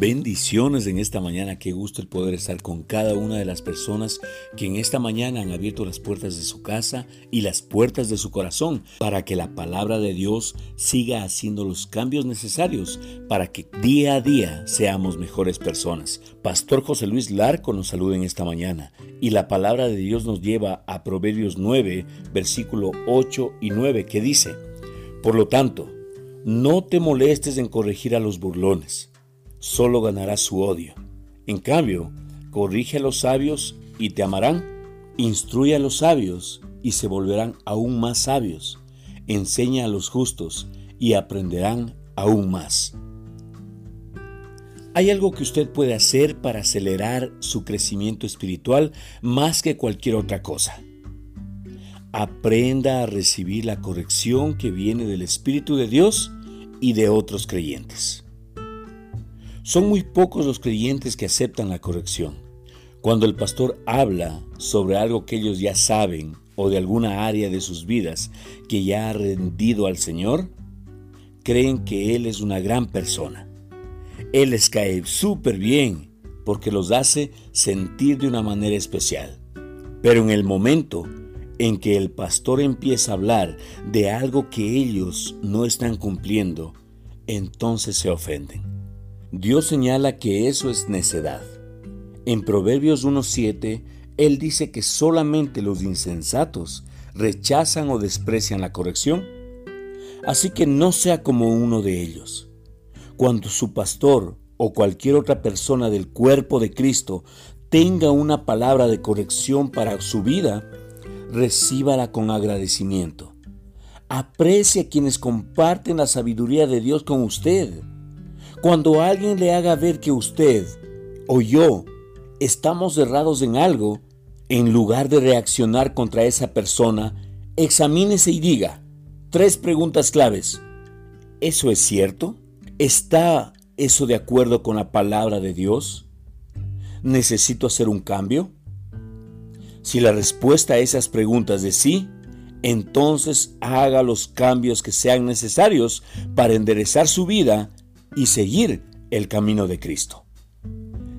Bendiciones en esta mañana, qué gusto el poder estar con cada una de las personas que en esta mañana han abierto las puertas de su casa y las puertas de su corazón para que la palabra de Dios siga haciendo los cambios necesarios para que día a día seamos mejores personas. Pastor José Luis Larco nos saluda en esta mañana y la palabra de Dios nos lleva a Proverbios 9, versículo 8 y 9 que dice, Por lo tanto, no te molestes en corregir a los burlones solo ganarás su odio. En cambio, corrige a los sabios y te amarán. Instruye a los sabios y se volverán aún más sabios. Enseña a los justos y aprenderán aún más. ¿Hay algo que usted puede hacer para acelerar su crecimiento espiritual más que cualquier otra cosa? Aprenda a recibir la corrección que viene del Espíritu de Dios y de otros creyentes. Son muy pocos los creyentes que aceptan la corrección. Cuando el pastor habla sobre algo que ellos ya saben o de alguna área de sus vidas que ya ha rendido al Señor, creen que Él es una gran persona. Él les cae súper bien porque los hace sentir de una manera especial. Pero en el momento en que el pastor empieza a hablar de algo que ellos no están cumpliendo, entonces se ofenden. Dios señala que eso es necedad. En Proverbios 1.7, Él dice que solamente los insensatos rechazan o desprecian la corrección. Así que no sea como uno de ellos. Cuando su pastor o cualquier otra persona del cuerpo de Cristo tenga una palabra de corrección para su vida, recíbala con agradecimiento. Aprecie a quienes comparten la sabiduría de Dios con usted. Cuando alguien le haga ver que usted o yo estamos errados en algo, en lugar de reaccionar contra esa persona, examínese y diga tres preguntas claves. ¿Eso es cierto? ¿Está eso de acuerdo con la palabra de Dios? ¿Necesito hacer un cambio? Si la respuesta a esas preguntas es sí, entonces haga los cambios que sean necesarios para enderezar su vida y seguir el camino de Cristo.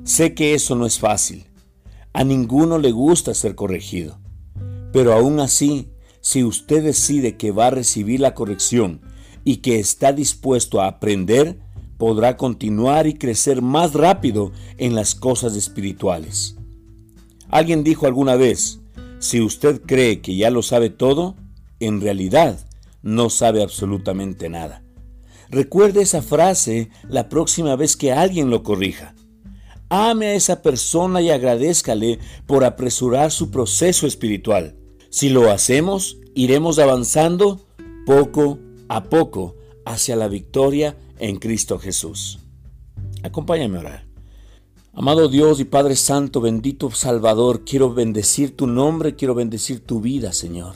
Sé que eso no es fácil. A ninguno le gusta ser corregido. Pero aún así, si usted decide que va a recibir la corrección y que está dispuesto a aprender, podrá continuar y crecer más rápido en las cosas espirituales. Alguien dijo alguna vez, si usted cree que ya lo sabe todo, en realidad no sabe absolutamente nada. Recuerde esa frase la próxima vez que alguien lo corrija. Ame a esa persona y agradézcale por apresurar su proceso espiritual. Si lo hacemos, iremos avanzando poco a poco hacia la victoria en Cristo Jesús. Acompáñame a orar. Amado Dios y Padre Santo, bendito Salvador, quiero bendecir tu nombre, quiero bendecir tu vida, Señor.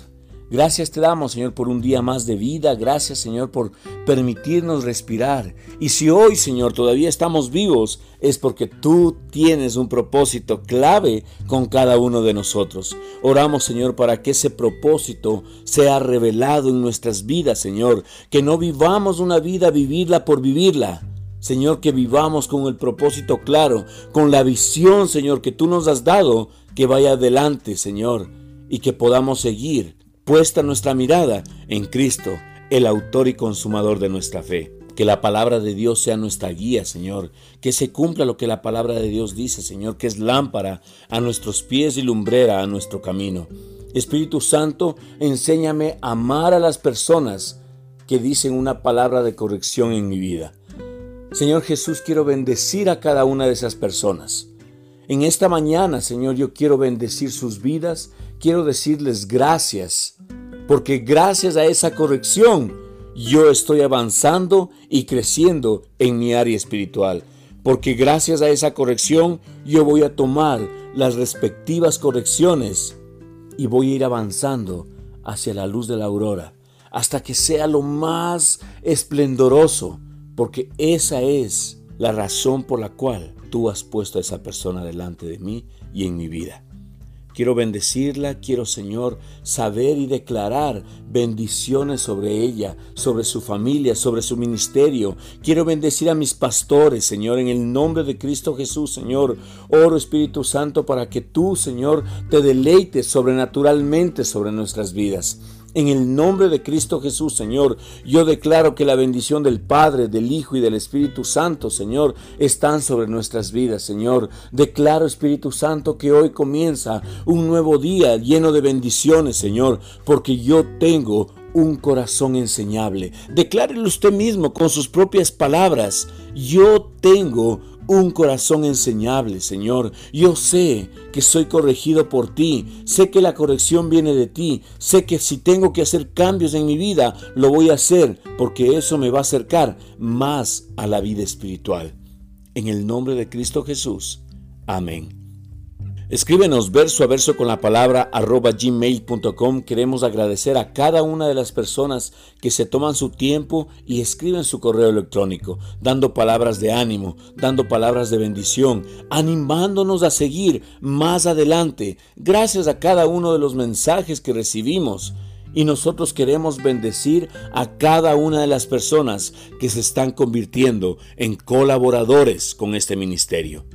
Gracias te damos, Señor, por un día más de vida. Gracias, Señor, por permitirnos respirar. Y si hoy, Señor, todavía estamos vivos, es porque tú tienes un propósito clave con cada uno de nosotros. Oramos, Señor, para que ese propósito sea revelado en nuestras vidas, Señor. Que no vivamos una vida vivirla por vivirla. Señor, que vivamos con el propósito claro, con la visión, Señor, que tú nos has dado, que vaya adelante, Señor, y que podamos seguir puesta nuestra mirada en Cristo, el autor y consumador de nuestra fe. Que la palabra de Dios sea nuestra guía, Señor. Que se cumpla lo que la palabra de Dios dice, Señor, que es lámpara a nuestros pies y lumbrera a nuestro camino. Espíritu Santo, enséñame a amar a las personas que dicen una palabra de corrección en mi vida. Señor Jesús, quiero bendecir a cada una de esas personas. En esta mañana, Señor, yo quiero bendecir sus vidas, quiero decirles gracias, porque gracias a esa corrección yo estoy avanzando y creciendo en mi área espiritual, porque gracias a esa corrección yo voy a tomar las respectivas correcciones y voy a ir avanzando hacia la luz de la aurora, hasta que sea lo más esplendoroso, porque esa es la razón por la cual tú has puesto a esa persona delante de mí y en mi vida. Quiero bendecirla, quiero Señor saber y declarar bendiciones sobre ella, sobre su familia, sobre su ministerio. Quiero bendecir a mis pastores, Señor, en el nombre de Cristo Jesús, Señor. Oro Espíritu Santo para que tú, Señor, te deleites sobrenaturalmente sobre nuestras vidas. En el nombre de Cristo Jesús, Señor, yo declaro que la bendición del Padre, del Hijo y del Espíritu Santo, Señor, están sobre nuestras vidas, Señor. Declaro, Espíritu Santo, que hoy comienza un nuevo día lleno de bendiciones, Señor, porque yo tengo un corazón enseñable. Declárelo usted mismo con sus propias palabras. Yo tengo un corazón enseñable, Señor. Yo sé que soy corregido por ti, sé que la corrección viene de ti, sé que si tengo que hacer cambios en mi vida, lo voy a hacer, porque eso me va a acercar más a la vida espiritual. En el nombre de Cristo Jesús. Amén. Escríbenos verso a verso con la palabra arroba gmail.com. Queremos agradecer a cada una de las personas que se toman su tiempo y escriben su correo electrónico, dando palabras de ánimo, dando palabras de bendición, animándonos a seguir más adelante. Gracias a cada uno de los mensajes que recibimos. Y nosotros queremos bendecir a cada una de las personas que se están convirtiendo en colaboradores con este ministerio.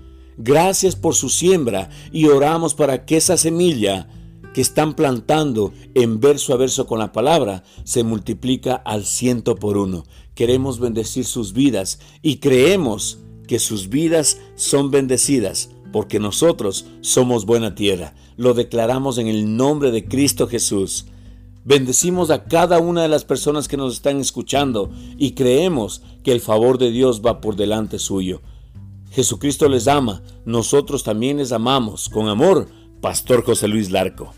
Gracias por su siembra y oramos para que esa semilla que están plantando en verso a verso con la palabra se multiplica al ciento por uno. Queremos bendecir sus vidas y creemos que sus vidas son bendecidas porque nosotros somos buena tierra. Lo declaramos en el nombre de Cristo Jesús. Bendecimos a cada una de las personas que nos están escuchando y creemos que el favor de Dios va por delante suyo. Jesucristo les ama, nosotros también les amamos. Con amor, Pastor José Luis Larco.